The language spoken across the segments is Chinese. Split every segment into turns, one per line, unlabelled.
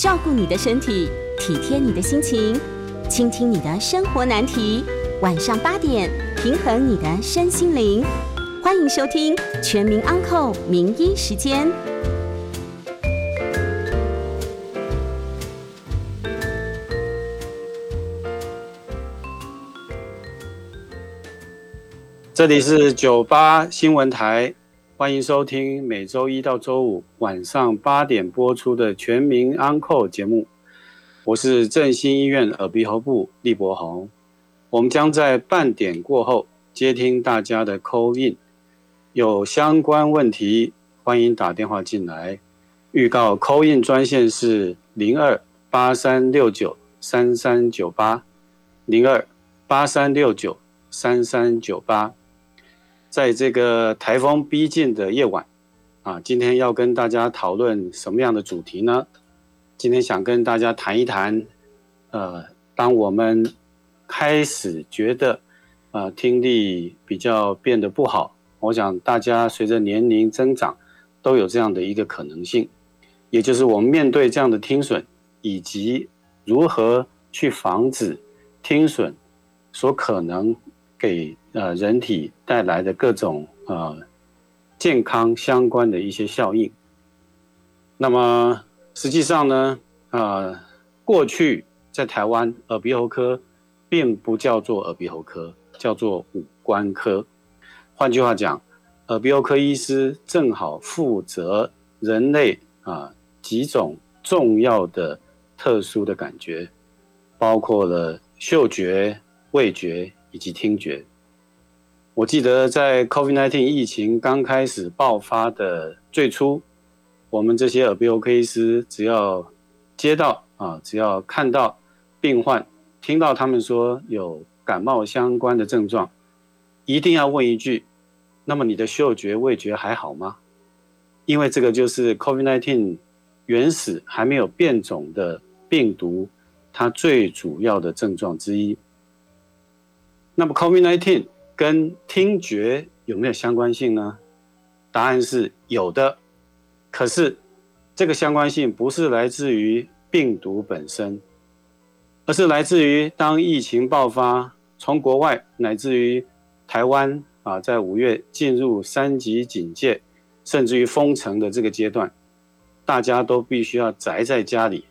照顾你的身体，体贴你的心情，倾听你的生活难题。晚上八点，平衡你的身心灵。欢迎收听《全民安扣名医时间》。
这里是九八新闻台，欢迎收听每周一到周五晚上八点播出的《全民安扣节目。我是振兴医院耳鼻喉部厉伯宏，我们将在半点过后接听大家的 call in，有相关问题欢迎打电话进来。预告 call in 专线是零二八三六九三三九八零二八三六九三三九八。在这个台风逼近的夜晚，啊，今天要跟大家讨论什么样的主题呢？今天想跟大家谈一谈，呃，当我们开始觉得，呃，听力比较变得不好，我想大家随着年龄增长，都有这样的一个可能性，也就是我们面对这样的听损，以及如何去防止听损所可能给。呃，人体带来的各种呃健康相关的一些效应。那么实际上呢，呃，过去在台湾耳鼻喉科并不叫做耳鼻喉科，叫做五官科。换句话讲，耳鼻喉科医师正好负责人类啊几种重要的特殊的感觉，包括了嗅觉、味觉以及听觉。我记得在 COVID-19 疫情刚开始爆发的最初，我们这些耳鼻喉科医师只要接到啊，只要看到病患，听到他们说有感冒相关的症状，一定要问一句：那么你的嗅觉、味觉还好吗？因为这个就是 COVID-19 原始还没有变种的病毒，它最主要的症状之一。那么 COVID-19 跟听觉有没有相关性呢？答案是有的，可是这个相关性不是来自于病毒本身，而是来自于当疫情爆发，从国外乃至于台湾啊，在五月进入三级警戒，甚至于封城的这个阶段，大家都必须要宅在家里，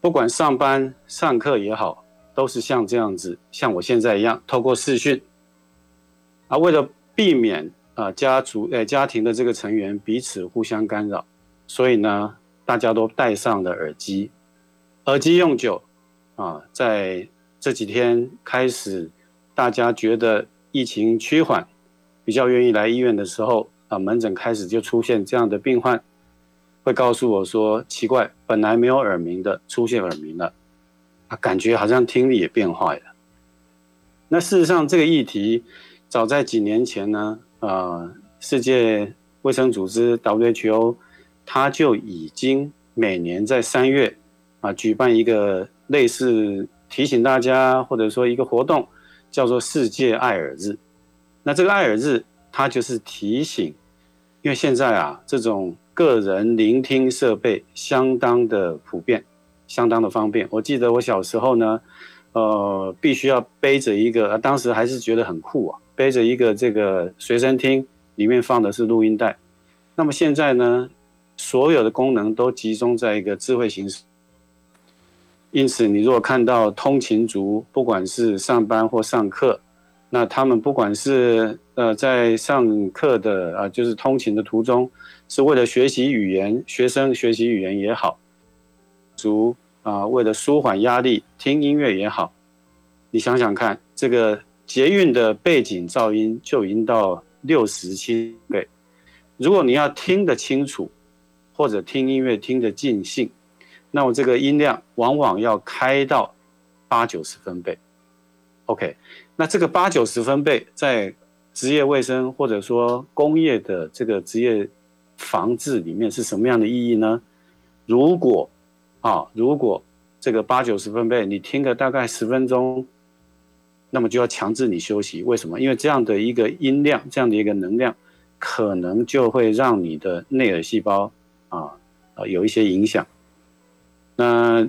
不管上班上课也好，都是像这样子，像我现在一样，透过视讯。啊，为了避免啊家族呃家庭的这个成员彼此互相干扰，所以呢，大家都戴上了耳机。耳机用久，啊，在这几天开始，大家觉得疫情趋缓，比较愿意来医院的时候，啊，门诊开始就出现这样的病患，会告诉我说，奇怪，本来没有耳鸣的，出现耳鸣了，啊，感觉好像听力也变坏了。那事实上，这个议题。早在几年前呢，呃，世界卫生组织 WHO，它就已经每年在三月啊举办一个类似提醒大家或者说一个活动，叫做世界爱耳日。那这个爱耳日，它就是提醒，因为现在啊这种个人聆听设备相当的普遍，相当的方便。我记得我小时候呢，呃，必须要背着一个，当时还是觉得很酷啊。背着一个这个随身听，里面放的是录音带。那么现在呢，所有的功能都集中在一个智慧型。因此，你如果看到通勤族，不管是上班或上课，那他们不管是呃在上课的啊，就是通勤的途中，是为了学习语言，学生学习语言也好，族啊为了舒缓压力听音乐也好，你想想看这个。捷运的背景噪音就已经到六十七倍，如果你要听得清楚，或者听音乐听得尽兴，那么这个音量往往要开到八九十分贝。OK，那这个八九十分贝在职业卫生或者说工业的这个职业防治里面是什么样的意义呢？如果啊，如果这个八九十分贝你听个大概十分钟。那么就要强制你休息，为什么？因为这样的一个音量，这样的一个能量，可能就会让你的内耳细胞啊啊有一些影响。那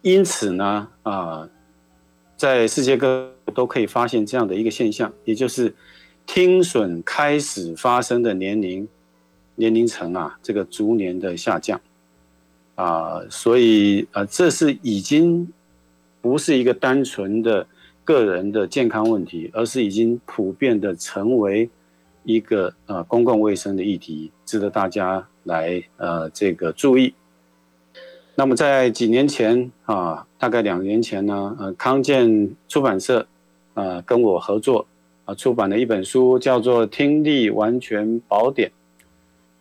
因此呢，啊，在世界各都可以发现这样的一个现象，也就是听损开始发生的年龄年龄层啊，这个逐年的下降啊，所以啊，这是已经不是一个单纯的个人的健康问题，而是已经普遍的成为一个呃公共卫生的议题，值得大家来呃这个注意。那么在几年前啊，大概两年前呢，呃，康健出版社，呃，跟我合作，啊，出版了一本书，叫做《听力完全宝典》。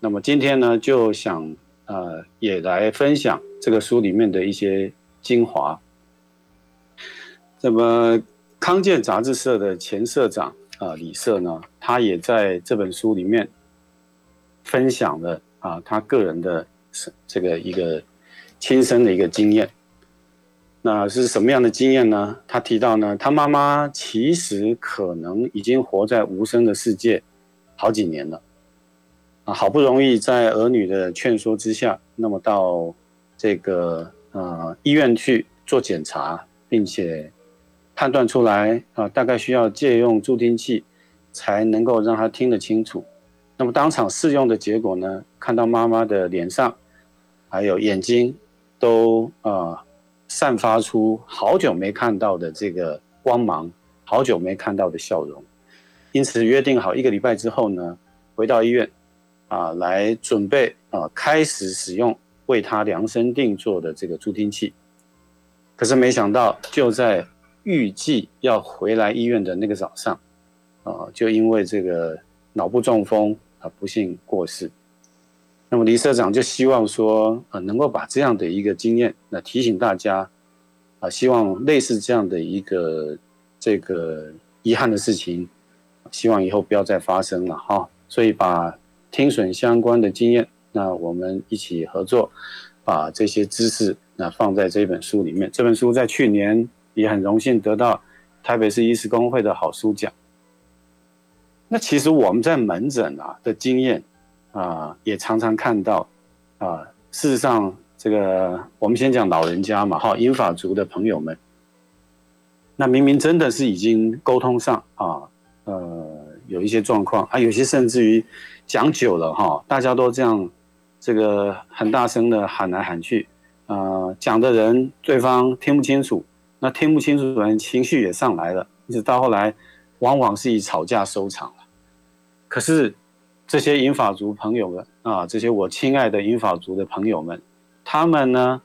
那么今天呢，就想呃，也来分享这个书里面的一些精华。那么康健杂志社的前社长啊，李社呢，他也在这本书里面分享了啊，他个人的这个一个。亲身的一个经验，那是什么样的经验呢？他提到呢，他妈妈其实可能已经活在无声的世界好几年了，啊，好不容易在儿女的劝说之下，那么到这个呃医院去做检查，并且判断出来啊，大概需要借用助听器才能够让他听得清楚。那么当场试用的结果呢，看到妈妈的脸上还有眼睛。都啊，散发出好久没看到的这个光芒，好久没看到的笑容，因此约定好一个礼拜之后呢，回到医院，啊，来准备啊，开始使用为他量身定做的这个助听器。可是没想到，就在预计要回来医院的那个早上，啊，就因为这个脑部中风啊，不幸过世。那么李社长就希望说，呃，能够把这样的一个经验，那提醒大家，啊，希望类似这样的一个这个遗憾的事情，希望以后不要再发生了哈。所以把听损相关的经验，那我们一起合作，把这些知识那放在这本书里面。这本书在去年也很荣幸得到台北市医师公会的好书奖。那其实我们在门诊啊的经验。啊，也常常看到，啊，事实上，这个我们先讲老人家嘛，哈，英法族的朋友们，那明明真的是已经沟通上啊，呃，有一些状况啊，有些甚至于讲久了哈，大家都这样，这个很大声的喊来喊去，啊，讲的人对方听不清楚，那听不清楚的人情绪也上来了，一直到后来，往往是以吵架收场了，可是。这些英法族朋友们啊，这些我亲爱的英法族的朋友们，他们呢，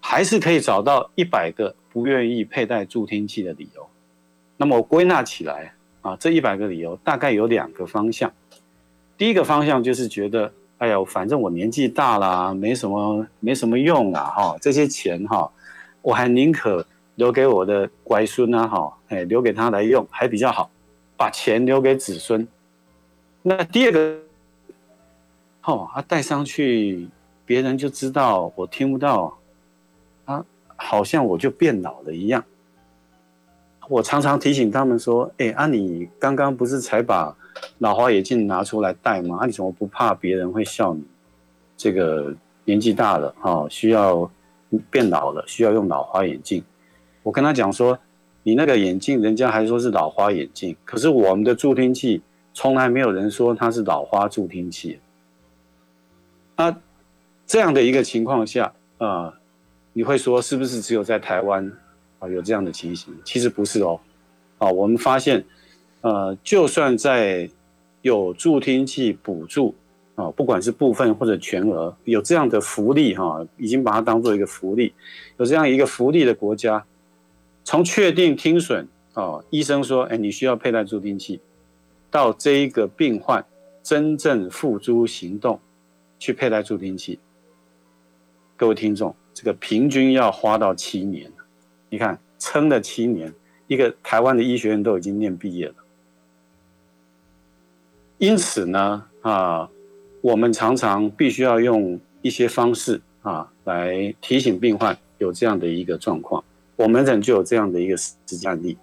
还是可以找到一百个不愿意佩戴助听器的理由。那么我归纳起来啊，这一百个理由大概有两个方向。第一个方向就是觉得，哎呀，反正我年纪大了，没什么没什么用啊，哈，这些钱哈，我还宁可留给我的乖孙啊，哈，哎，留给他来用还比较好，把钱留给子孙。那第二个，哦，他戴上去，别人就知道我听不到，啊，好像我就变老了一样。我常常提醒他们说：“哎，啊，你刚刚不是才把老花眼镜拿出来戴吗？啊，你怎么不怕别人会笑你？这个年纪大了，哈，需要变老了，需要用老花眼镜。”我跟他讲说：“你那个眼镜，人家还说是老花眼镜，可是我们的助听器。”从来没有人说它是老花助听器。那这样的一个情况下，啊，你会说是不是只有在台湾啊有这样的情形？其实不是哦，啊，我们发现，呃，就算在有助听器补助啊，不管是部分或者全额，有这样的福利哈，已经把它当做一个福利，有这样一个福利的国家，从确定听损啊，医生说，哎，你需要佩戴助听器。到这一个病患真正付诸行动，去佩戴助听器，各位听众，这个平均要花到七年你看，撑了七年，一个台湾的医学院都已经念毕业了。因此呢，啊，我们常常必须要用一些方式啊，来提醒病患有这样的一个状况。我们诊就有这样的一个实际案例。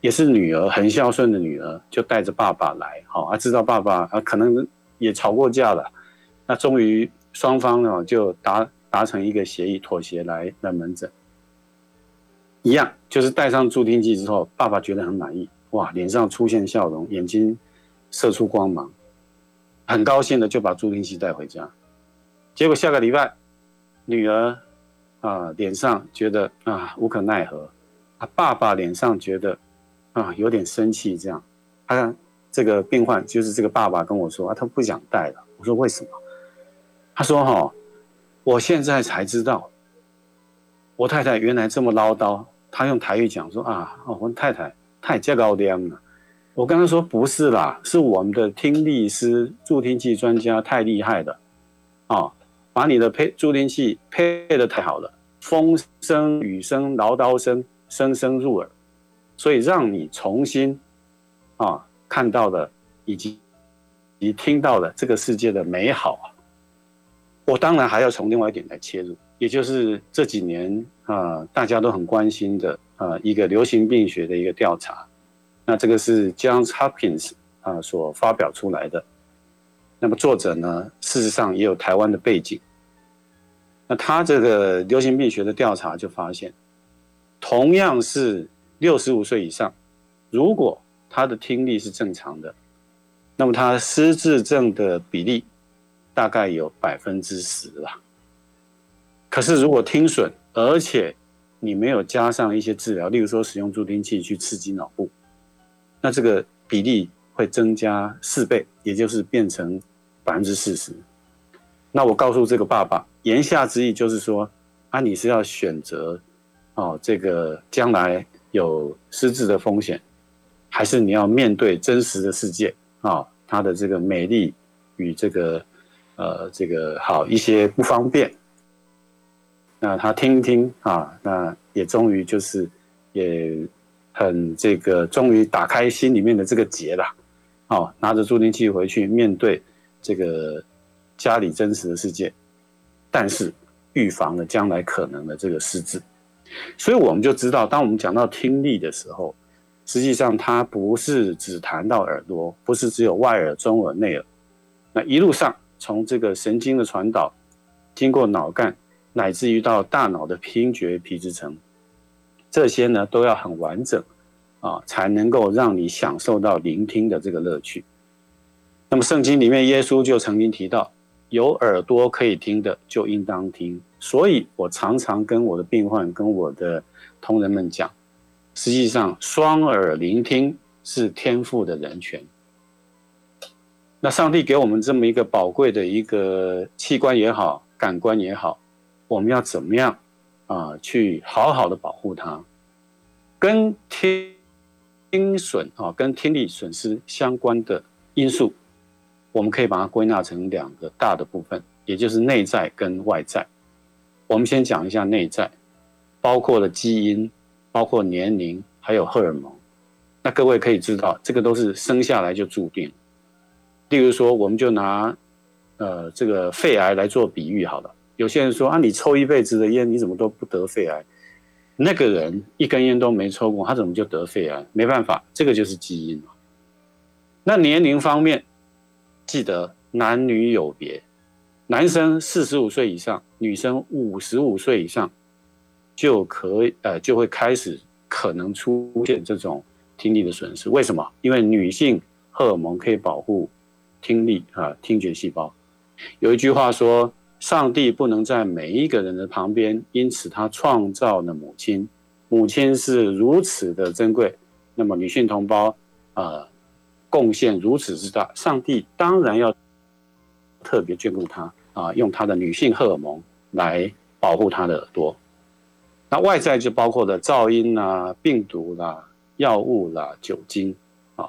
也是女儿很孝顺的女儿，就带着爸爸来，好，啊，知道爸爸啊可能也吵过架了，那终于双方呢就达达成一个协议妥协来来门诊。一样，就是戴上助听器之后，爸爸觉得很满意，哇，脸上出现笑容，眼睛射出光芒，很高兴的就把助听器带回家。结果下个礼拜，女儿啊脸上觉得啊无可奈何，啊爸爸脸上觉得啊有点生气，这样，他这个病患就是这个爸爸跟我说啊，他不想带了。我说为什么？他说哈，我现在才知道。我太太原来这么唠叨，他用台语讲说啊，哦，我太太太加高点了。我刚刚说不是啦，是我们的听力师、助听器专家太厉害了，啊，把你的配助听器配的太好了，风声、雨声、唠叨声，声声入耳，所以让你重新啊看到的以及你听到的这个世界的美好啊。我当然还要从另外一点来切入。也就是这几年啊，大家都很关心的啊一个流行病学的一个调查，那这个是 Johns Hopkins 啊所发表出来的。那么作者呢，事实上也有台湾的背景。那他这个流行病学的调查就发现，同样是六十五岁以上，如果他的听力是正常的，那么他失智症的比例大概有百分之十了。可是，如果听损，而且你没有加上一些治疗，例如说使用助听器去刺激脑部，那这个比例会增加四倍，也就是变成百分之四十。那我告诉这个爸爸，言下之意就是说，啊，你是要选择哦，这个将来有失智的风险，还是你要面对真实的世界啊？它的这个美丽与这个呃，这个好一些不方便。那他听一听啊，那也终于就是也很这个，终于打开心里面的这个结了，哦，拿着助听器回去面对这个家里真实的世界，但是预防了将来可能的这个失智，所以我们就知道，当我们讲到听力的时候，实际上它不是只谈到耳朵，不是只有外耳、中耳、内耳，那一路上从这个神经的传导，经过脑干。乃至于到大脑的听觉皮质层，这些呢都要很完整啊，才能够让你享受到聆听的这个乐趣。那么圣经里面耶稣就曾经提到，有耳朵可以听的就应当听。所以我常常跟我的病患、跟我的同仁们讲，实际上双耳聆听是天赋的人权。那上帝给我们这么一个宝贵的一个器官也好，感官也好。我们要怎么样啊？去好好的保护它，跟听听损啊，跟听力损失相关的因素，我们可以把它归纳成两个大的部分，也就是内在跟外在。我们先讲一下内在，包括了基因，包括年龄，还有荷尔蒙。那各位可以知道，这个都是生下来就注定。例如说，我们就拿呃这个肺癌来做比喻好了。有些人说啊，你抽一辈子的烟，你怎么都不得肺癌？那个人一根烟都没抽过，他怎么就得肺癌？没办法，这个就是基因那年龄方面，记得男女有别，男生四十五岁以上，女生五十五岁以上，就可以呃就会开始可能出现这种听力的损失。为什么？因为女性荷尔蒙可以保护听力啊听觉细胞。有一句话说。上帝不能在每一个人的旁边，因此他创造了母亲。母亲是如此的珍贵，那么女性同胞，呃，贡献如此之大，上帝当然要特别眷顾他啊，用他的女性荷尔蒙来保护他的耳朵。那外在就包括了噪音啦、病毒啦、药物啦、酒精啊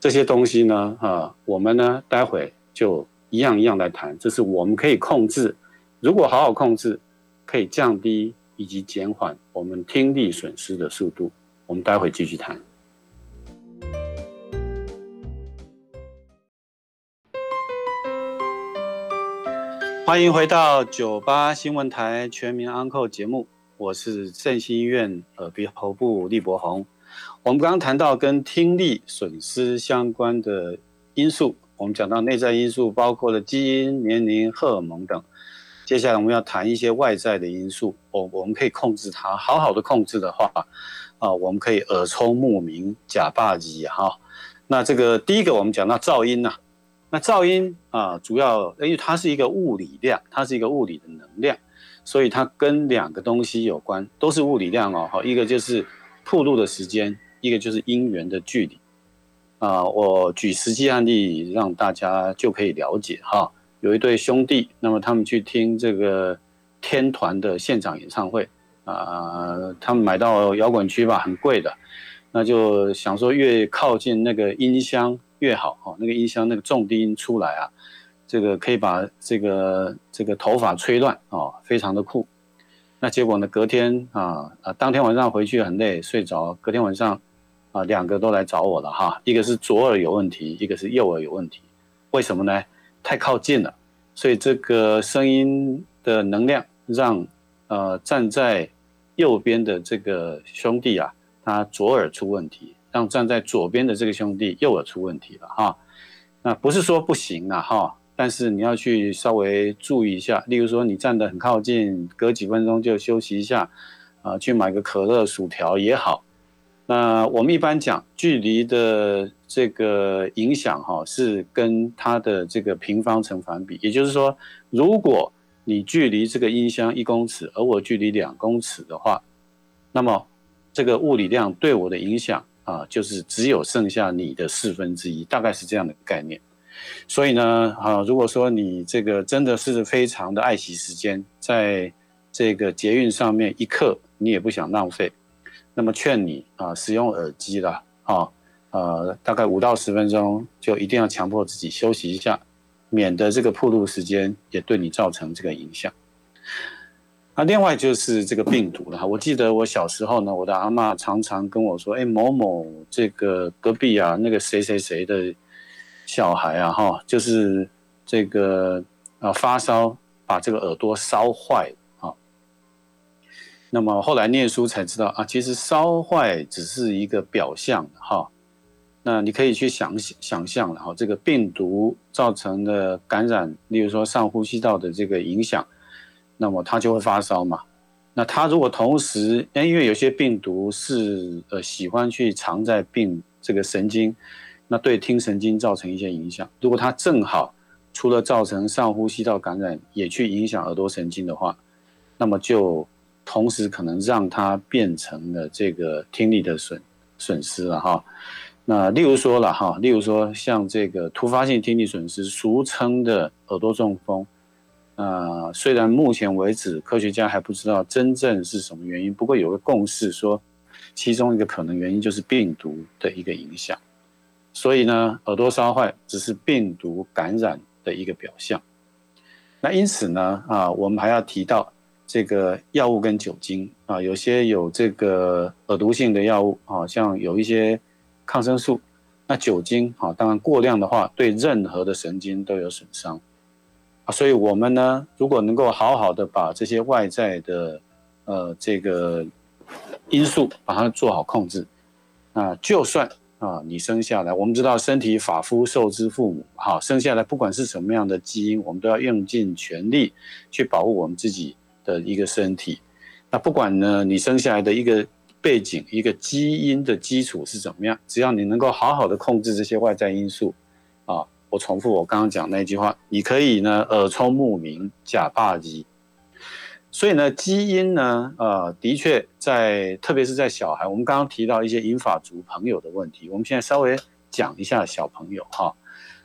这些东西呢，啊，我们呢待会就。一样一样来谈，这是我们可以控制。如果好好控制，可以降低以及减缓我们听力损失的速度。我们待会继续谈。欢迎回到九八新闻台全民安扣节目，我是振兴医院耳鼻喉部厉伯宏。我们刚刚谈到跟听力损失相关的因素。我们讲到内在因素，包括了基因、年龄、荷尔蒙等。接下来我们要谈一些外在的因素，我我们可以控制它，好好的控制的话，啊，我们可以耳聪目明，假霸吉哈。那这个第一个我们讲到噪音呐，那噪音啊，主要因为它是一个物理量，它是一个物理的能量，所以它跟两个东西有关，都是物理量哦。好，一个就是铺路的时间，一个就是音源的距离。啊，我举实际案例让大家就可以了解哈。有一对兄弟，那么他们去听这个天团的现场演唱会啊，他们买到摇滚区吧，很贵的，那就想说越靠近那个音箱越好哦，那个音箱那个重低音出来啊，这个可以把这个这个头发吹乱哦，非常的酷。那结果呢，隔天啊啊，当天晚上回去很累睡着，隔天晚上啊两个都来找我了哈，一个是左耳有问题，一个是右耳有问题，为什么呢？太靠近了，所以这个声音的能量让呃站在右边的这个兄弟啊，他左耳出问题，站在左边的这个兄弟右耳出问题了哈。那不是说不行啊哈，但是你要去稍微注意一下，例如说你站得很靠近，隔几分钟就休息一下，啊，去买个可乐、薯条也好。那我们一般讲距离的这个影响哈，是跟它的这个平方成反比，也就是说，如果你距离这个音箱一公尺，而我距离两公尺的话，那么这个物理量对我的影响啊，就是只有剩下你的四分之一，大概是这样的概念。所以呢，啊，如果说你这个真的是非常的爱惜时间，在这个捷运上面一刻你也不想浪费。那么劝你啊，使用耳机了啊，呃，大概五到十分钟就一定要强迫自己休息一下，免得这个铺路时间也对你造成这个影响。那另外就是这个病毒了哈，我记得我小时候呢，我的阿妈常常跟我说，哎，某某这个隔壁啊，那个谁谁谁的小孩啊，哈，就是这个啊发烧，把这个耳朵烧坏。那么后来念书才知道啊，其实烧坏只是一个表象哈。那你可以去想想象然后，这个病毒造成的感染，例如说上呼吸道的这个影响，那么他就会发烧嘛。那他如果同时，因为有些病毒是呃喜欢去藏在病这个神经，那对听神经造成一些影响。如果它正好除了造成上呼吸道感染，也去影响耳朵神经的话，那么就。同时可能让它变成了这个听力的损损失了哈，那例如说了哈，例如说像这个突发性听力损失，俗称的耳朵中风，啊，虽然目前为止科学家还不知道真正是什么原因，不过有个共识说，其中一个可能原因就是病毒的一个影响，所以呢，耳朵烧坏只是病毒感染的一个表象，那因此呢，啊，我们还要提到。这个药物跟酒精啊，有些有这个耳毒性的药物啊，像有一些抗生素。那酒精啊，当然过量的话，对任何的神经都有损伤所以我们呢，如果能够好好的把这些外在的呃这个因素把它做好控制，那就算啊你生下来，我们知道身体发肤受之父母，好生下来不管是什么样的基因，我们都要用尽全力去保护我们自己。的一个身体，那不管呢，你生下来的一个背景、一个基因的基础是怎么样，只要你能够好好的控制这些外在因素，我重复我刚刚讲那句话，你可以呢耳聪目明，假霸基。所以呢，基因呢，呃，的确在，特别是在小孩，我们刚刚提到一些银发族朋友的问题，我们现在稍微讲一下小朋友哈。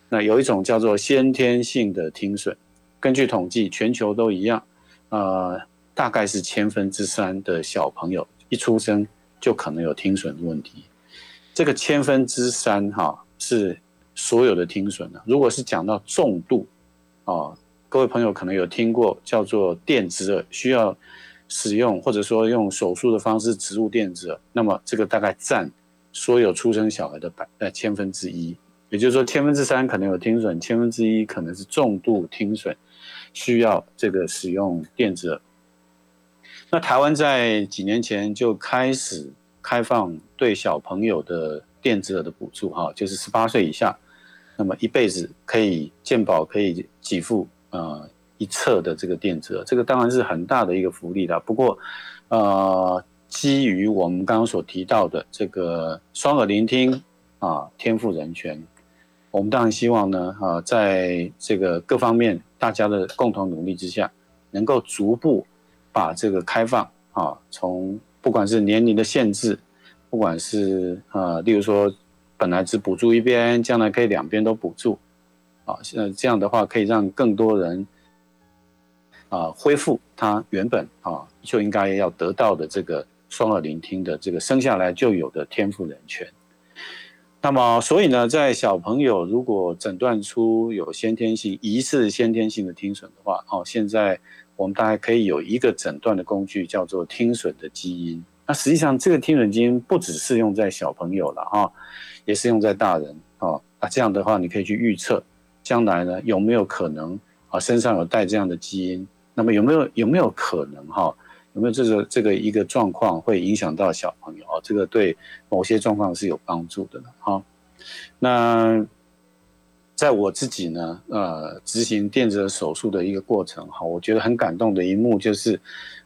那有一种叫做先天性的听损，根据统计，全球都一样。呃，大概是千分之三的小朋友一出生就可能有听损的问题。这个千分之三哈是所有的听损的。如果是讲到重度，啊，各位朋友可能有听过叫做电子耳，需要使用或者说用手术的方式植入电子耳，那么这个大概占所有出生小孩的百呃千分之一。也就是说，千分之三可能有听损，千分之一可能是重度听损。需要这个使用电子耳。那台湾在几年前就开始开放对小朋友的电子耳的补助，哈，就是十八岁以下，那么一辈子可以健保可以给付，呃，一册的这个电子耳，这个当然是很大的一个福利了。不过，呃，基于我们刚刚所提到的这个双耳聆听啊，天赋人权，我们当然希望呢，啊，在这个各方面大家的共同努力之下，能够逐步把这个开放啊，从不管是年龄的限制，不管是呃，例如说本来只补助一边，将来可以两边都补助。啊，现在，这样的话可以让更多人啊恢复他原本啊就应该要得到的这个双耳聆听的这个生下来就有的天赋人权。那么，所以呢，在小朋友如果诊断出有先天性疑似先天性的听损的话，哦，现在我们大概可以有一个诊断的工具，叫做听损的基因。实际上，这个听诊基因不只是用在小朋友了啊，也是用在大人啊。这样的话，你可以去预测。将来呢，有没有可能啊？身上有带这样的基因？那么有没有有没有可能哈？有没有这个这个一个状况会影响到小朋友啊？这个对某些状况是有帮助的呢。哈，那在我自己呢，呃，执行电子手术的一个过程哈，我觉得很感动的一幕就是，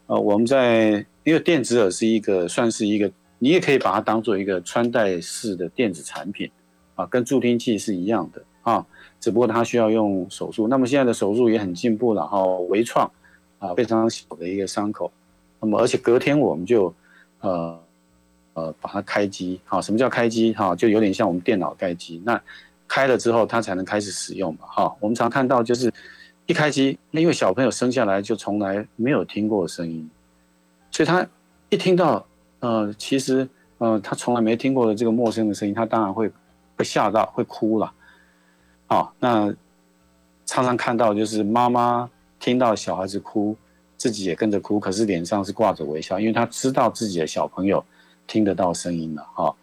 呃，我们在因为电子耳是一个算是一个，你也可以把它当做一个穿戴式的电子产品啊，跟助听器是一样的啊。只不过它需要用手术，那么现在的手术也很进步了哈，微创啊非常小的一个伤口，那么而且隔天我们就呃呃把它开机哈，什么叫开机哈？就有点像我们电脑开机，那开了之后它才能开始使用嘛哈。我们常看到就是一开机，那因为小朋友生下来就从来没有听过声音，所以他一听到呃其实呃他从来没听过的这个陌生的声音，他当然会被吓到会哭了。好，那常常看到就是妈妈听到小孩子哭，自己也跟着哭，可是脸上是挂着微笑，因为他知道自己的小朋友听得到声音了。哈，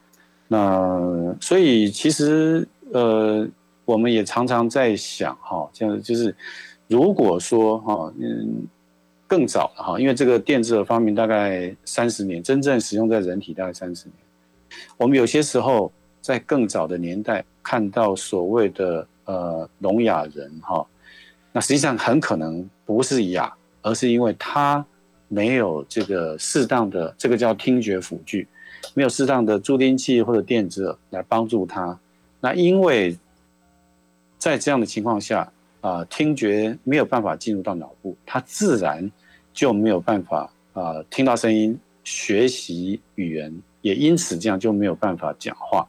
那所以其实呃，我们也常常在想，哈，像就是如果说哈，嗯，更早的哈，因为这个电子的发明大概三十年，真正使用在人体大概三十年，我们有些时候在更早的年代看到所谓的。呃，聋哑人哈，那实际上很可能不是哑，而是因为他没有这个适当的这个叫听觉辅具，没有适当的助听器或者电子耳来帮助他。那因为在这样的情况下啊，听觉没有办法进入到脑部，他自然就没有办法啊听到声音，学习语言，也因此这样就没有办法讲话。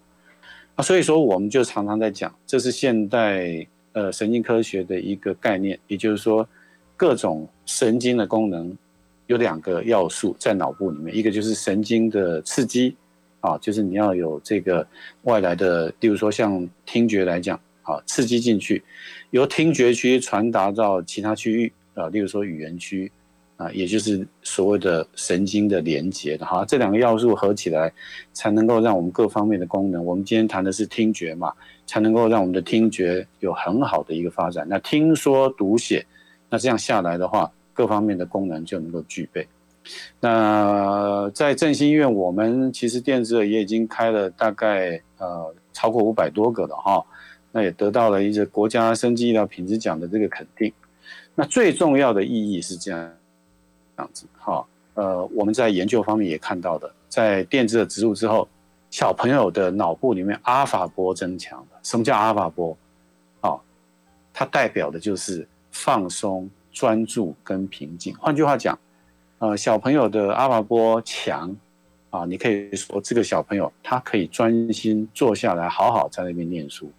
啊，所以说我们就常常在讲，这是现代呃神经科学的一个概念，也就是说，各种神经的功能有两个要素在脑部里面，一个就是神经的刺激，啊，就是你要有这个外来的，例如说像听觉来讲，好，刺激进去，由听觉区传达到其他区域，啊，例如说语言区。啊，也就是所谓的神经的连接的哈，这两个要素合起来，才能够让我们各方面的功能。我们今天谈的是听觉嘛，才能够让我们的听觉有很好的一个发展。那听说读写，那这样下来的话，各方面的功能就能够具备。那在振兴医院，我们其实电子耳也已经开了大概呃超过五百多个了哈，那也得到了一个国家生技医疗品质奖的这个肯定。那最重要的意义是这样。这样子，哈，呃，我们在研究方面也看到的，在电子的植入之后，小朋友的脑部里面阿法波增强了。什么叫阿法波？啊，它代表的就是放松、专注跟平静。换句话讲，呃，小朋友的阿法波强，啊，你可以说这个小朋友他可以专心坐下来，好好在那边念书。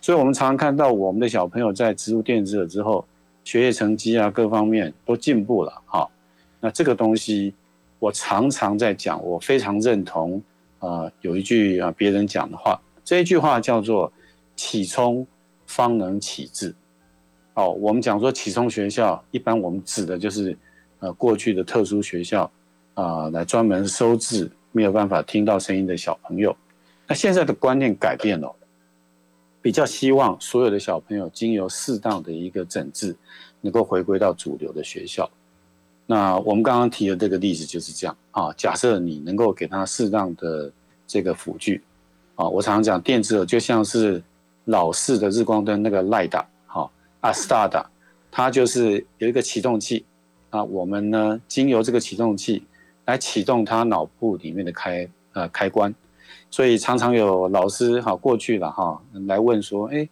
所以我们常常看到我们的小朋友在植入电子了之后，学业成绩啊各方面都进步了，哈。那这个东西，我常常在讲，我非常认同。呃，有一句啊，别人讲的话，这一句话叫做“启聪方能启智”。哦，我们讲说启聪学校，一般我们指的就是呃过去的特殊学校啊，来专门收治没有办法听到声音的小朋友。那现在的观念改变了，比较希望所有的小朋友经由适当的一个诊治，能够回归到主流的学校。那我们刚刚提的这个例子就是这样啊。假设你能够给他适当的这个辅具啊，我常常讲电子耳就像是老式的日光灯那个 LIDA 哈，阿斯达达，它就是有一个启动器啊，我们呢经由这个启动器来启动他脑部里面的开呃开关，所以常常有老师哈过去了哈来问说，哎，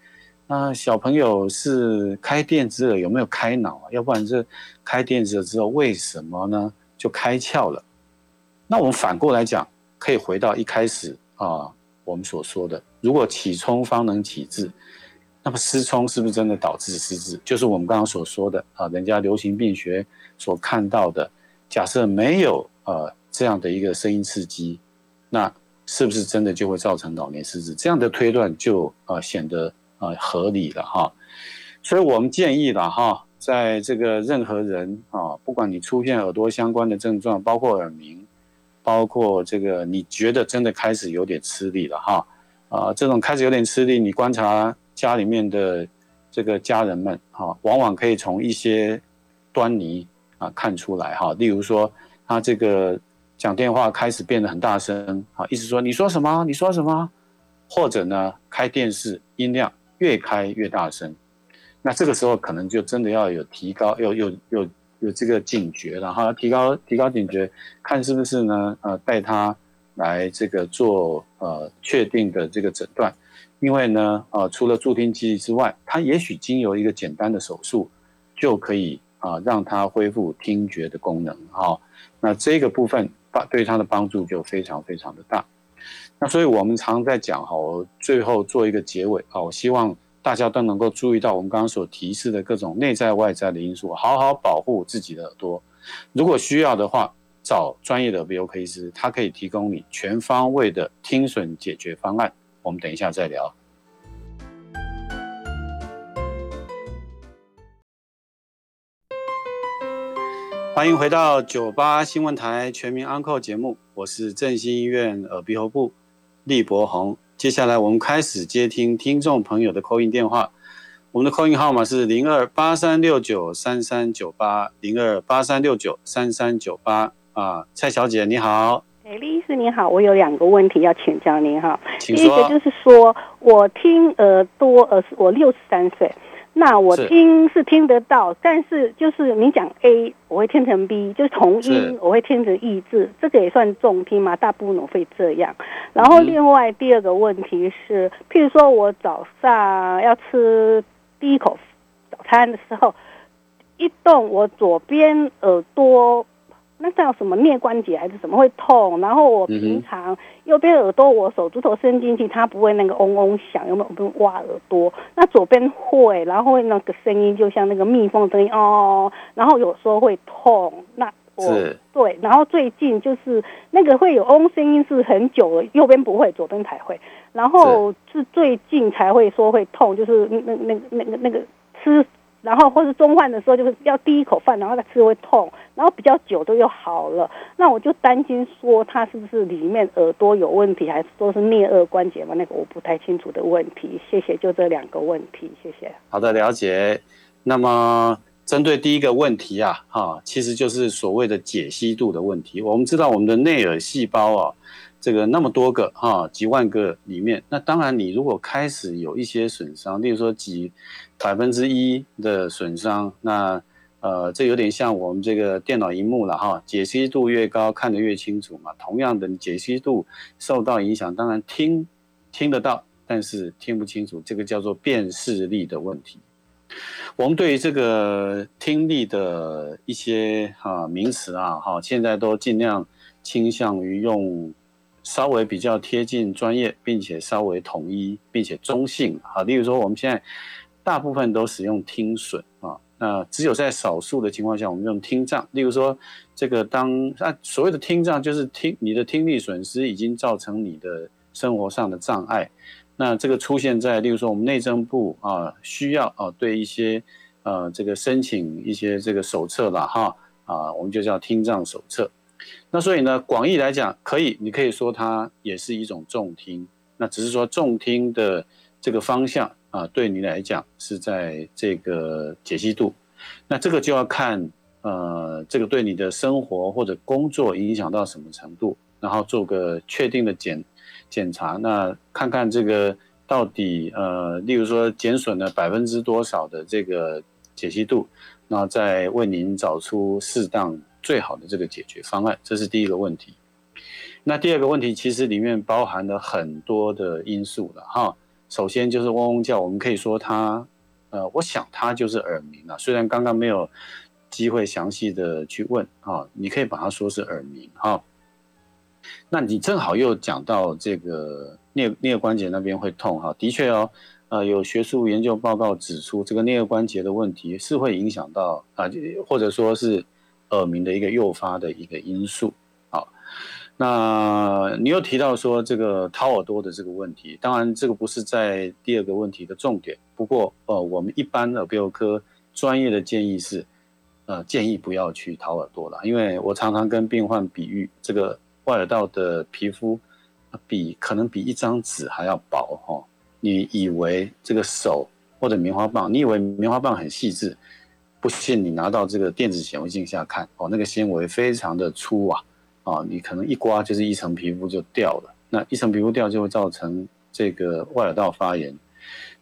那小朋友是开电子耳有没有开脑啊？要不然这开电子耳之后为什么呢就开窍了？那我们反过来讲，可以回到一开始啊，我们所说的，如果起冲方能起智，那么失聪是不是真的导致失智？就是我们刚刚所说的啊，人家流行病学所看到的，假设没有呃这样的一个声音刺激，那是不是真的就会造成老年失智？这样的推断就呃显得呃合理了哈。所以我们建议了哈，在这个任何人啊，不管你出现耳朵相关的症状，包括耳鸣。包括这个，你觉得真的开始有点吃力了哈？啊，这种开始有点吃力，你观察家里面的这个家人们哈，往往可以从一些端倪啊看出来哈。例如说，他这个讲电话开始变得很大声，啊，意思说你说什么？你说什么？或者呢，开电视音量越开越大声，那这个时候可能就真的要有提高，有有有。有这个警觉，了哈提高提高警觉，看是不是呢？呃，带他来这个做呃确定的这个诊断，因为呢，呃，除了助听器之外，他也许经由一个简单的手术就可以啊让他恢复听觉的功能。哈，那这个部分对他的帮助就非常非常的大。那所以我们常在讲哈，我最后做一个结尾啊，我希望。大家都能够注意到我们刚刚所提示的各种内在外在的因素，好好保护自己的耳朵。如果需要的话，找专业的耳鼻喉医师，他可以提供你全方位的听损解决方案。我们等一下再聊。欢迎回到九八新闻台全民安扣节目，我是振兴医院耳鼻喉部厉博宏。接下来我们开始接听听众朋友的扣音电话，我们的扣音号码是零二八三六九三三九八零二八三六九三三九八啊，蔡小姐你好，
哎，李医师你好，我有两个问题要请教您哈，
第
一个就是说我听耳朵呃，我六十三岁。那我听是听得到，但是就是你讲 A，我会听成 B，就是同音我会听成异字，这个也算重听吗？大部分会这样。然后另外第二个问题是，譬如说我早上要吃第一口早餐的时候，一动我左边耳朵。那叫什么颞关节还是什么会痛？然后我平常右边耳朵，我手指头伸进去，它不会那个嗡嗡响，有没有？不用挖耳朵。那左边会，然后会那个声音就像那个蜜蜂声音哦。然后有时候会痛。那我对，然后最近就是那个会有嗡声音是很久了，右边不会，左边才会。然后是最近才会说会痛，就是那那那个那个吃。然后或是中饭的时候，就是要第一口饭，然后再吃会痛，然后比较久都又好了。那我就担心说，他是不是里面耳朵有问题，还是说是颞颌关节嘛？那个我不太清楚的问题。谢谢，就这两个问题，谢谢。
好的，了解。那么针对第一个问题啊，哈，其实就是所谓的解析度的问题。我们知道我们的内耳细胞啊。这个那么多个哈几万个里面，那当然你如果开始有一些损伤，例如说几百分之一的损伤，那呃这有点像我们这个电脑荧幕了哈，解析度越高看得越清楚嘛。同样的解析度受到影响，当然听听得到，但是听不清楚，这个叫做辨识力的问题。我们对于这个听力的一些哈名词啊哈，现在都尽量倾向于用。稍微比较贴近专业，并且稍微统一，并且中性啊。例如说，我们现在大部分都使用听损啊，那只有在少数的情况下，我们用听障。例如说，这个当啊所谓的听障，就是听你的听力损失已经造成你的生活上的障碍。那这个出现在，例如说我们内政部啊，需要啊对一些呃这个申请一些这个手册了哈啊，我们就叫听障手册。那所以呢，广义来讲，可以，你可以说它也是一种重听。那只是说重听的这个方向啊，对你来讲是在这个解析度。那这个就要看呃，这个对你的生活或者工作影响到什么程度，然后做个确定的检检查。那看看这个到底呃，例如说减损了百分之多少的这个解析度，那再为您找出适当最好的这个解决方案，这是第一个问题。那第二个问题其实里面包含了很多的因素了哈。首先就是嗡嗡叫，我们可以说它，呃，我想它就是耳鸣啊。虽然刚刚没有机会详细的去问啊，你可以把它说是耳鸣哈。那你正好又讲到这个颞颞关节那边会痛哈，的确哦，呃，有学术研究报告指出，这个颞关节的问题是会影响到啊，或者说是耳鸣的一个诱发的一个因素。那你又提到说这个掏耳朵的这个问题，当然这个不是在第二个问题的重点，不过呃，我们一般的鼻喉科专业的建议是，呃，建议不要去掏耳朵了，因为我常常跟病患比喻这个。外耳道的皮肤比可能比一张纸还要薄哈，你以为这个手或者棉花棒，你以为棉花棒很细致，不信你拿到这个电子显微镜下看哦，那个纤维非常的粗啊，啊，你可能一刮就是一层皮肤就掉了，那一层皮肤掉就会造成这个外耳道发炎，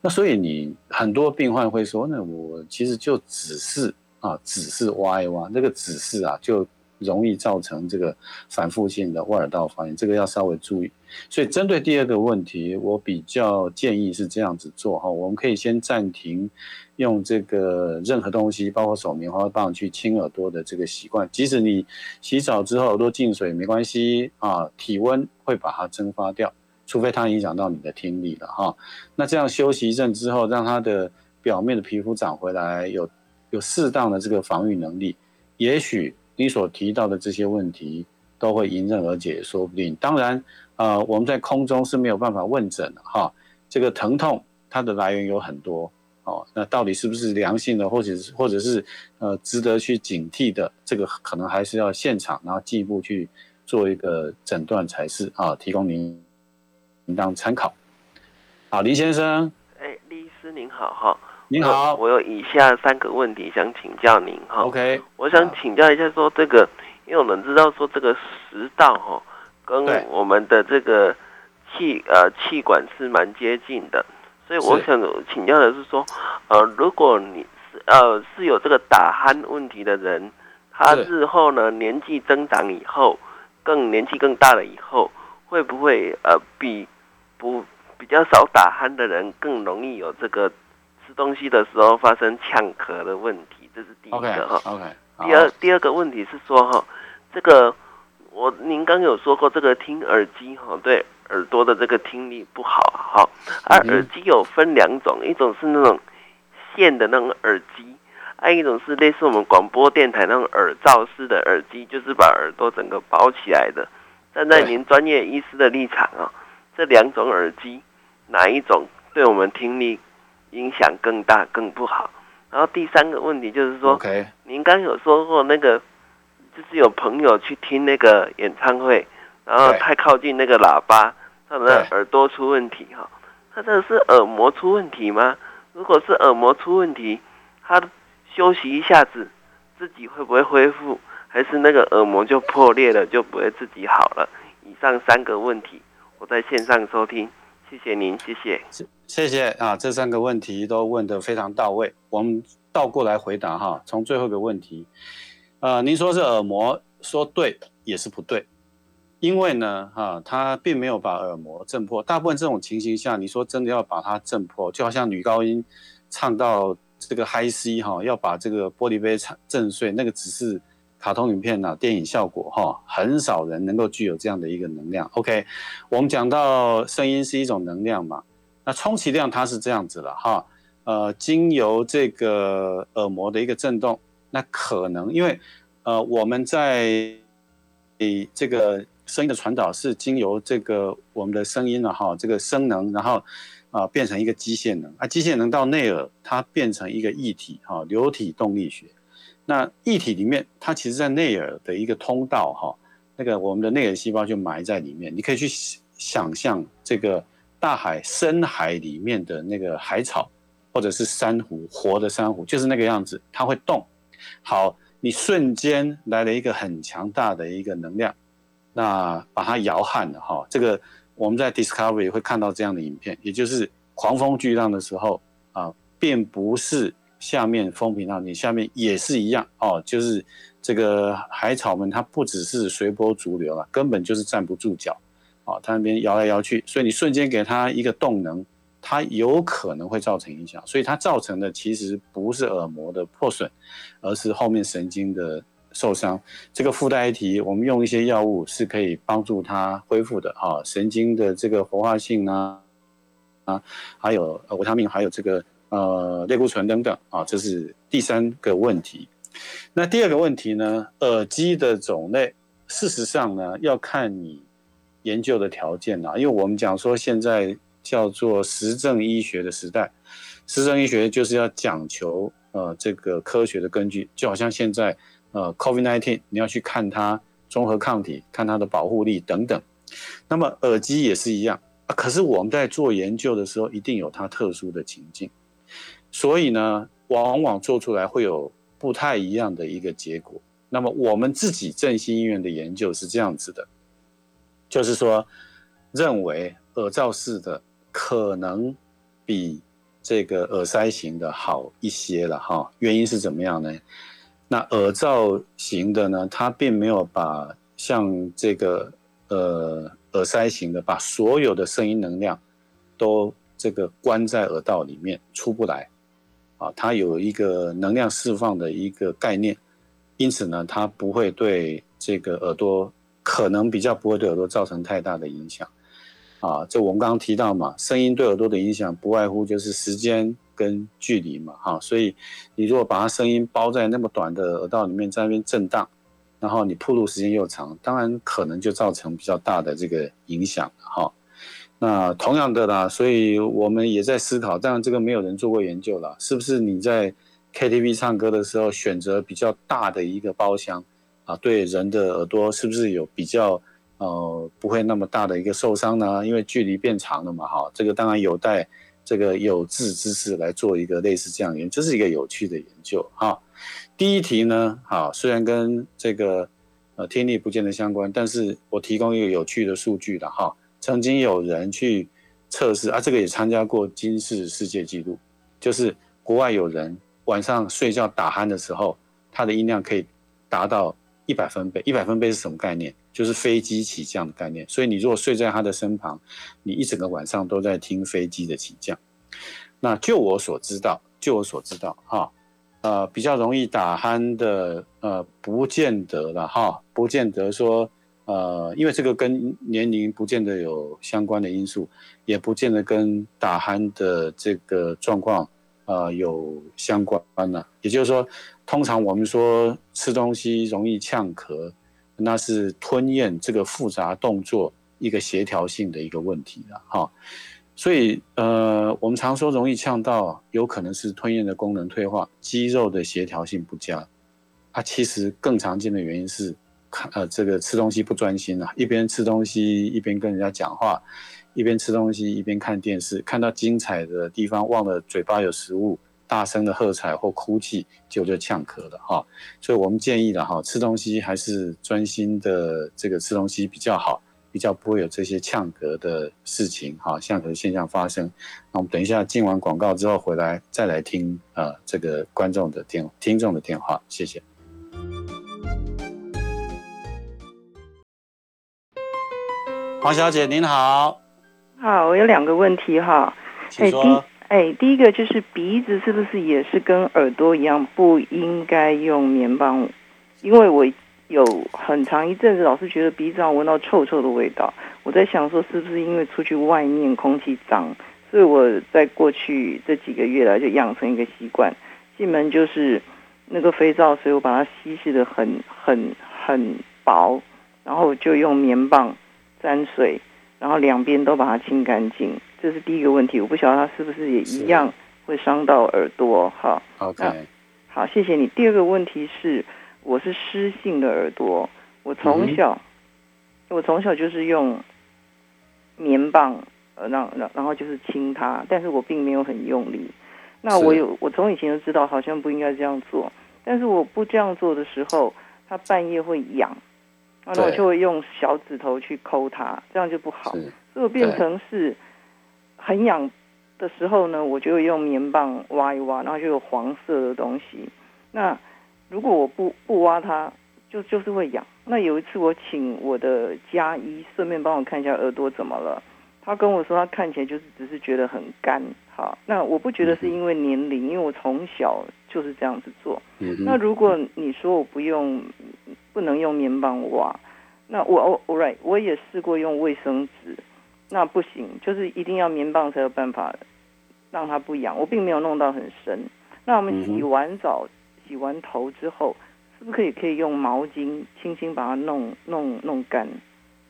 那所以你很多病患会说，那我其实就只是啊，只是挖一挖，那个只是啊就。容易造成这个反复性的外耳道发炎，这个要稍微注意。所以针对第二个问题，我比较建议是这样子做哈，我们可以先暂停用这个任何东西，包括手棉花棒去清耳朵的这个习惯。即使你洗澡之后耳朵进水没关系啊，体温会把它蒸发掉，除非它影响到你的听力了哈。那这样休息一阵之后，让它的表面的皮肤长回来，有有适当的这个防御能力，也许。你所提到的这些问题都会迎刃而解，说不定。当然，呃，我们在空中是没有办法问诊的哈。这个疼痛它的来源有很多哦，那到底是不是良性的，或者是或者是呃值得去警惕的？这个可能还是要现场，然后进一步去做一个诊断才是啊，提供您您当参考。好，林先生。
哎，李医师您好哈。
您好，
我有以下三个问题想请教您哈。
OK，
我想请教一下，说这个，因为我们知道说这个食道哈，跟我们的这个气呃气管是蛮接近的，所以我想请教的是说，呃，如果你是呃是有这个打鼾问题的人，他日后呢年纪增长以后，更年纪更大了以后，会不会呃比不比较少打鼾的人更容易有这个？吃东西的时候发生呛咳的问题，这是第一个哈。
OK。
第二第二个问题是说哈，这个我您刚有说过，这个听耳机哈，对耳朵的这个听力不好哈。而耳机有分两种，一种是那种线的那种耳机，还有一种是类似我们广播电台那种耳罩式的耳机，就是把耳朵整个包起来的。站在您专业医师的立场啊，这两种耳机哪一种对我们听力？影响更大更不好。然后第三个问题就是说，您刚有说过那个，就是有朋友去听那个演唱会，然后太靠近那个喇叭，他的耳朵出问题哈。他这是耳膜出问题吗？如果是耳膜出问题，他休息一下子，自己会不会恢复？还是那个耳膜就破裂了，就不会自己好了？以上三个问题，我在线上收听。谢谢您，谢谢，
谢谢啊！这三个问题都问得非常到位，我们倒过来回答哈。从最后一个问题，呃，您说是耳膜，说对也是不对，因为呢，哈，它并没有把耳膜震破。大部分这种情形下，你说真的要把它震破，就好像女高音唱到这个 High C 哈，要把这个玻璃杯震震碎，那个只是。卡通影片呐，电影效果哈，很少人能够具有这样的一个能量。OK，我们讲到声音是一种能量嘛，那充其量它是这样子了哈。呃，经由这个耳膜的一个震动，那可能因为呃我们在这个声音的传导是经由这个我们的声音了哈，这个声能，然后啊变成一个机械能啊，机械能到内耳，它变成一个液体哈，流体动力学。那液体里面，它其实，在内耳的一个通道，哈，那个我们的内耳细胞就埋在里面。你可以去想象这个大海深海里面的那个海草，或者是珊瑚，活的珊瑚，就是那个样子，它会动。好，你瞬间来了一个很强大的一个能量，那把它摇撼了，哈。这个我们在 Discovery 会看到这样的影片，也就是狂风巨浪的时候啊，并不是。下面风平浪静，下面也是一样哦，就是这个海草们它不只是随波逐流啊，根本就是站不住脚，哦，它那边摇来摇去，所以你瞬间给它一个动能，它有可能会造成影响，所以它造成的其实不是耳膜的破损，而是后面神经的。受伤，这个附带一提，我们用一些药物是可以帮助它恢复的啊，神经的这个活化性呢，啊，还有呃维他命，还有这个呃类固醇等等啊，这是第三个问题。那第二个问题呢，耳机的种类，事实上呢要看你研究的条件啊，因为我们讲说现在叫做实证医学的时代，实证医学就是要讲求呃这个科学的根据，就好像现在。呃，COVID-19，你要去看它综合抗体，看它的保护力等等。那么耳机也是一样。可是我们在做研究的时候，一定有它特殊的情境，所以呢，往往做出来会有不太一样的一个结果。那么我们自己振兴医院的研究是这样子的，就是说，认为耳罩式的可能比这个耳塞型的好一些了哈。原因是怎么样呢？那耳罩型的呢，它并没有把像这个呃耳塞型的，把所有的声音能量都这个关在耳道里面出不来，啊，它有一个能量释放的一个概念，因此呢，它不会对这个耳朵可能比较不会对耳朵造成太大的影响，啊，这我们刚刚提到嘛，声音对耳朵的影响不外乎就是时间。跟距离嘛，哈，所以你如果把它声音包在那么短的耳道里面，在那边震荡，然后你铺路时间又长，当然可能就造成比较大的这个影响，哈。那同样的啦，所以我们也在思考，当然这个没有人做过研究了，是不是你在 KTV 唱歌的时候选择比较大的一个包厢啊，对人的耳朵是不是有比较呃不会那么大的一个受伤呢？因为距离变长了嘛，哈，这个当然有待。这个有志之士来做一个类似这样研究，这是一个有趣的研究哈。第一题呢，好，虽然跟这个呃听力不见得相关，但是我提供一个有趣的数据的哈。曾经有人去测试啊，这个也参加过金氏世界纪录，就是国外有人晚上睡觉打鼾的时候，他的音量可以达到一百分贝。一百分贝是什么概念？就是飞机起降的概念，所以你如果睡在他的身旁，你一整个晚上都在听飞机的起降。那就我所知道，就我所知道，哈，呃，比较容易打鼾的，呃，不见得了，哈，不见得说，呃，因为这个跟年龄不见得有相关的因素，也不见得跟打鼾的这个状况，呃，有相关呢。也就是说，通常我们说吃东西容易呛咳。那是吞咽这个复杂动作一个协调性的一个问题了哈，所以呃，我们常说容易呛到，有可能是吞咽的功能退化，肌肉的协调性不佳。啊其实更常见的原因是看呃这个吃东西不专心啊，一边吃东西一边跟人家讲话，一边吃东西一边看电视，看到精彩的地方忘了嘴巴有食物。大声的喝彩或哭泣，就就呛咳了哈，所以我们建议了哈，吃东西还是专心的这个吃东西比较好，比较不会有这些呛咳的事情哈，呛咳现象发生。那我们等一下进完广告之后回来再来听呃这个观众的电听众的电话，谢谢。黄小姐您好，
好，我有两个问题哈，
请说。
哎，第一个就是鼻子是不是也是跟耳朵一样不应该用棉棒？因为我有很长一阵子老是觉得鼻子上闻到臭臭的味道，我在想说是不是因为出去外面空气脏，所以我在过去这几个月来就养成一个习惯，进门就是那个肥皂水，我把它稀释的很很很薄，然后就用棉棒沾水，然后两边都把它清干净。这是第一个问题，我不晓得它是不是也一样会伤到耳朵。哈
，OK，
好，谢谢你。第二个问题是，我是湿性的耳朵，我从小，我从小就是用棉棒，呃，让让然后就是亲它，但是我并没有很用力。那我有，我从以前就知道好像不应该这样做，但是我不这样做的时候，它半夜会痒，然后我就会用小指头去抠它，这样就不好，所以我变成是。很痒，的时候呢，我就用棉棒挖一挖，然后就有黄色的东西。那如果我不不挖它，就就是会痒。那有一次我请我的家医顺便帮我看一下耳朵怎么了，他跟我说他看起来就是只是觉得很干。好，那我不觉得是因为年龄，因为我从小就是这样子做。那如果你说我不用，不能用棉棒挖，那我我 right 我也试过用卫生纸，那不行，就是一定要棉棒才有办法让它不痒。我并没有弄到很深。那我们洗完澡、洗完头之后。是不是可以可以用毛巾轻轻把它弄弄弄干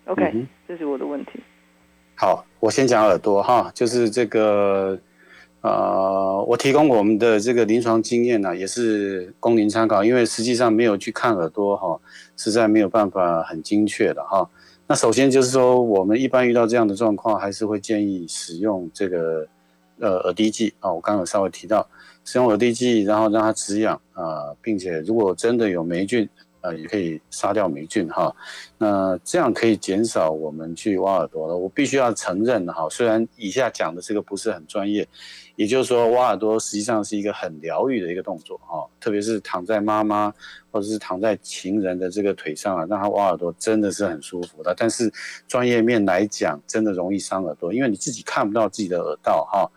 ？OK，这是我的问题。
好，我先讲耳朵哈，就是这个呃，我提供我们的这个临床经验呢，也是供您参考，因为实际上没有去看耳朵哈，实在没有办法很精确的哈。那首先就是说，我们一般遇到这样的状况，还是会建议使用这个呃耳滴剂啊，我刚刚稍微提到。使用耳滴剂，然后让它止痒啊，并且如果真的有霉菌，呃，也可以杀掉霉菌哈。那这样可以减少我们去挖耳朵了。我必须要承认哈，虽然以下讲的这个不是很专业，也就是说挖耳朵实际上是一个很疗愈的一个动作哈，特别是躺在妈妈或者是躺在情人的这个腿上啊，让他挖耳朵真的是很舒服的。但是专业面来讲，真的容易伤耳朵，因为你自己看不到自己的耳道哈。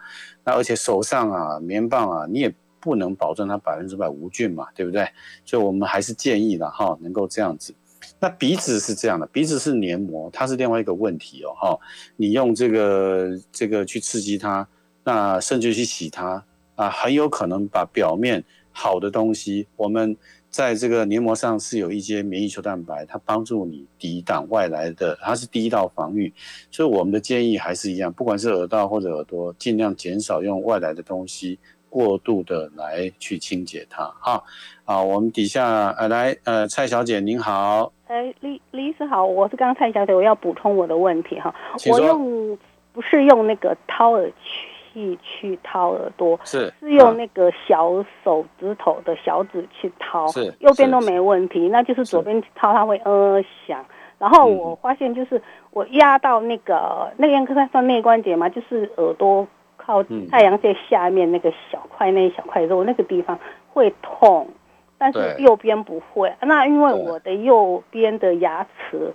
那而且手上啊，棉棒啊，你也不能保证它百分之百无菌嘛，对不对？所以我们还是建议的哈，能够这样子。那鼻子是这样的，鼻子是黏膜，它是另外一个问题哦哈。你用这个这个去刺激它，那甚至去洗它啊，很有可能把表面好的东西我们。在这个黏膜上是有一些免疫球蛋白，它帮助你抵挡外来的，它是第一道防御。所以我们的建议还是一样，不管是耳道或者耳朵，尽量减少用外来的东西过度的来去清洁它。哈，好，我们底下呃来呃蔡小姐您好，
哎李李医师好，我是刚刚蔡小姐，我要补充我的问题哈，我用不是用那个掏耳去。掏耳朵
是
是用那个小手指头的小指去掏，
是
右边都没问题，那就是左边掏它会呃响。然后我发现就是我压到那个那个应该算内关节嘛，就是耳朵靠太阳穴下面那个小块那一小块肉那个地方会痛，但是右边不会。那因为我的右边的牙齿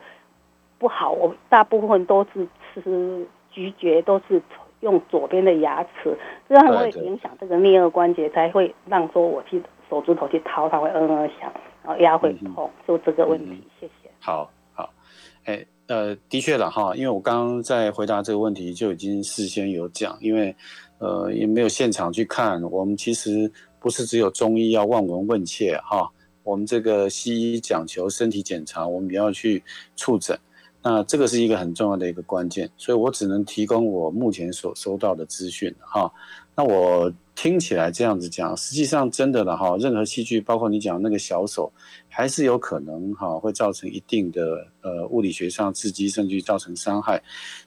不好，我大部分都是吃咀嚼都是。用左边的牙齿，这样会影响这个颞颌关节，才会让说我去手指头去掏，它会嗯嗯响，然后牙会痛，就这个问题。谢谢。
好，好，哎，呃，的确了哈，因为我刚刚在回答这个问题就已经事先有讲，因为呃也没有现场去看，我们其实不是只有中医要望闻问切哈，我们这个西医讲求身体检查，我们也要去触诊。那这个是一个很重要的一个关键，所以我只能提供我目前所收到的资讯哈。那我听起来这样子讲，实际上真的了哈。任何器具，包括你讲那个小手，还是有可能哈会造成一定的呃物理学上刺激，甚至造成伤害。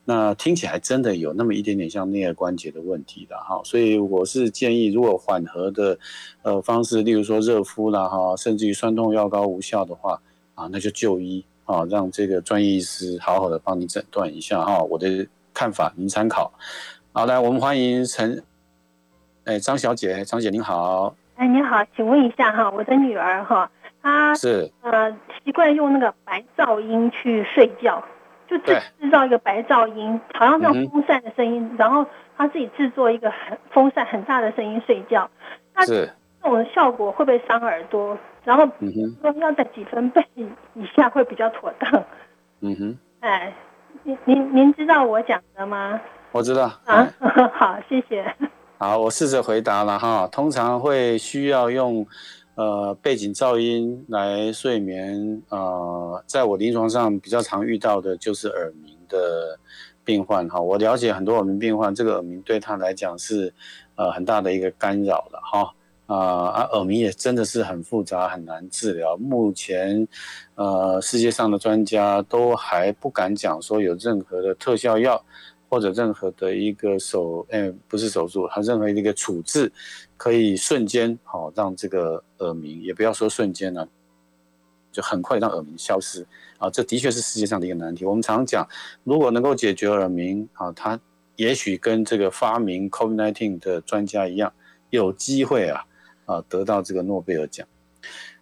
那听起来真的有那么一点点像颞颌关节的问题的哈。所以我是建议，如果缓和的呃方式，例如说热敷啦哈，甚至于酸痛药膏无效的话啊，那就就医。啊，让这个专业医师好好的帮你诊断一下哈，我的看法您参考。好，来我们欢迎陈，哎，张小姐，张姐您好。
哎，你好，请问一下哈，我的女儿哈，她
是
呃习惯用那个白噪音去睡觉，就制制造一个白噪音，好像像风扇的声音，然后她自己制作一个很风扇很大的声音睡觉。
是。
这种效果会不会伤耳朵？然后说要在几分贝以下会比较妥当。
嗯哼，
哎，您您您知道我讲的吗？
我知道。
啊，好，谢谢。
好，我试着回答了哈。通常会需要用呃背景噪音来睡眠。呃，在我临床上比较常遇到的就是耳鸣的病患哈。我了解很多耳鸣病患，这个耳鸣对他来讲是呃很大的一个干扰了哈。啊啊，耳鸣也真的是很复杂，很难治疗。目前，呃，世界上的专家都还不敢讲说有任何的特效药，或者任何的一个手，哎，不是手术，它任何一个处置，可以瞬间好让这个耳鸣，也不要说瞬间了，就很快让耳鸣消失。啊，这的确是世界上的一个难题。我们常讲，如果能够解决耳鸣，啊，它也许跟这个发明 COVID-19 的专家一样，有机会啊啊得到这个诺贝尔奖。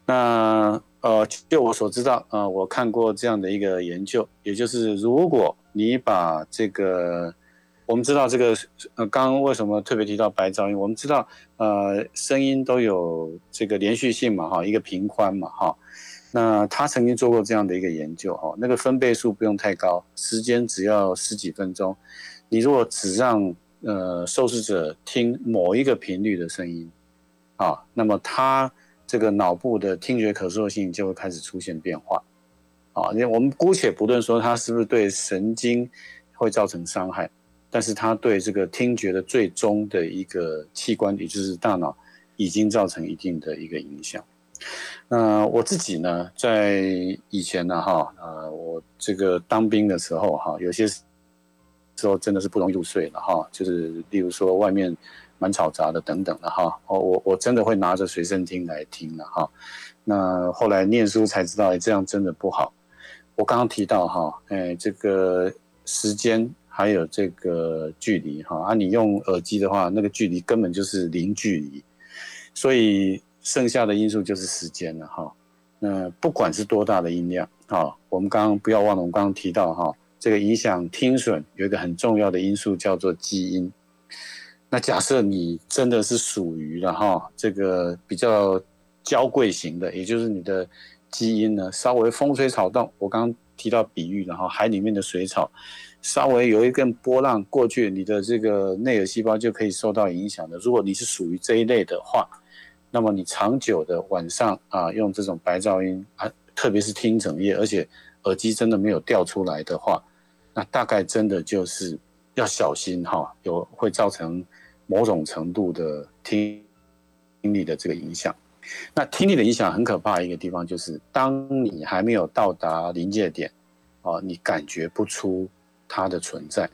那呃，就我所知道，呃，我看过这样的一个研究，也就是如果你把这个，我们知道这个，呃，刚刚为什么特别提到白噪音？我们知道，呃，声音都有这个连续性嘛，哈，一个频宽嘛，哈。那他曾经做过这样的一个研究，哈，那个分贝数不用太高，时间只要十几分钟。你如果只让呃受试者听某一个频率的声音，啊，那么他。这个脑部的听觉可塑性就会开始出现变化，啊，因为我们姑且不论说它是不是对神经会造成伤害，但是它对这个听觉的最终的一个器官，也就是大脑，已经造成一定的一个影响。那我自己呢，在以前呢，哈，呃，我这个当兵的时候，哈，有些时候真的是不容易入睡了，哈，就是例如说外面。蛮嘈杂的，等等的哈，我我我真的会拿着随身听来听的哈。那后来念书才知道，哎这样真的不好。我刚刚提到哈，哎，这个时间还有这个距离哈，啊，你用耳机的话，那个距离根本就是零距离，所以剩下的因素就是时间了哈。那不管是多大的音量啊，我们刚刚不要忘了，我们刚刚提到哈，这个影响听损有一个很重要的因素叫做基因。那假设你真的是属于了哈，这个比较娇贵型的，也就是你的基因呢稍微风吹草动，我刚刚提到比喻，然后海里面的水草稍微有一根波浪过去，你的这个内耳细胞就可以受到影响的。如果你是属于这一类的话，那么你长久的晚上啊用这种白噪音啊，特别是听整夜，而且耳机真的没有掉出来的话，那大概真的就是要小心哈，有会造成。某种程度的听听力的这个影响，那听力的影响很可怕一个地方就是，当你还没有到达临界点，啊，你感觉不出它的存在。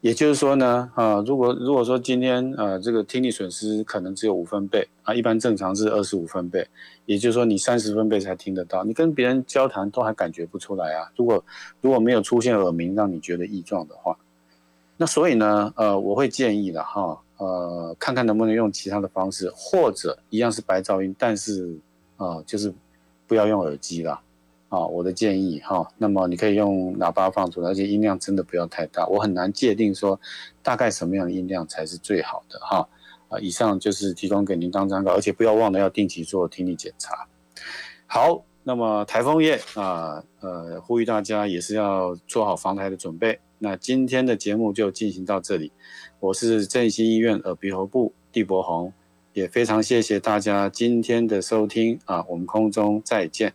也就是说呢，啊，如果如果说今天呃这个听力损失可能只有五分贝啊，一般正常是二十五分贝，也就是说你三十分贝才听得到，你跟别人交谈都还感觉不出来啊。如果如果没有出现耳鸣让你觉得异状的话，那所以呢，呃，我会建议的哈。呃，看看能不能用其他的方式，或者一样是白噪音，但是啊，就是不要用耳机啦。啊，我的建议哈。那么你可以用喇叭放出来，而且音量真的不要太大。我很难界定说大概什么样的音量才是最好的哈。啊，以上就是提供给您当参考，而且不要忘了要定期做听力检查。好，那么台风夜啊，呃，呼吁大家也是要做好防台的准备。那今天的节目就进行到这里。我是正兴医院耳鼻喉部地博宏，也非常谢谢大家今天的收听啊，我们空中再见。